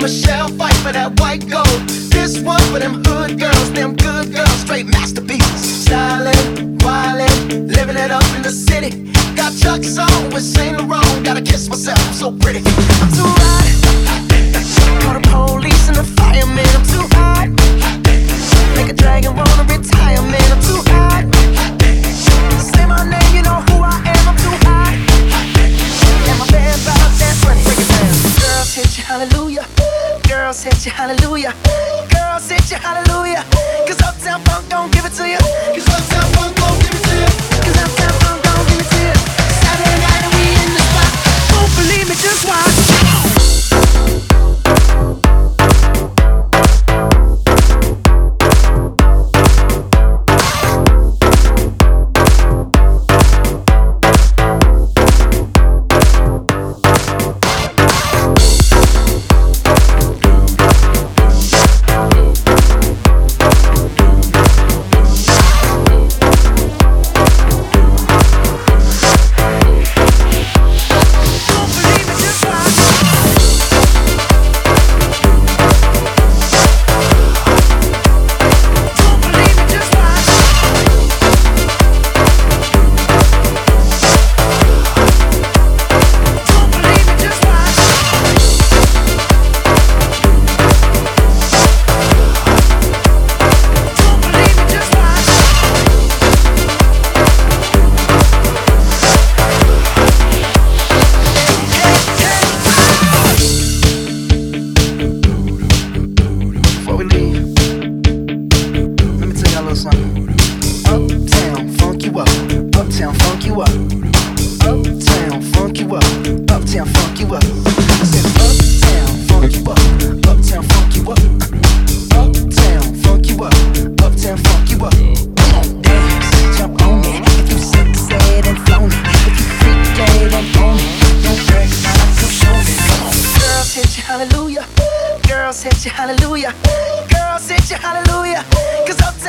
Michelle Pfeiffer that white gold. This one for them hood girls, them good girls, straight masterpieces. Stylin', wildin', living it up in the city. Got Chuck's on with Saint Laurent. Gotta kiss myself, I'm so pretty. I'm too hallelujah. Girls hit you, hallelujah. Cause Uptown Funk don't give it to you. Cause Uptown Funk don't give it to you. Uptown, funk you up. Uptown, funk you up. Uptown, funk you up. I said, Uptown, funk you up. Uptown, funk you up. Uptown, funk you up. Uptown, funk you up. Dance, jump on it. If you said and flown it. If you freak dead and it. Don't brag about show me. Come on. You, hallelujah. Girls hit you, hallelujah. Girls hit you, hallelujah. Cause Uptown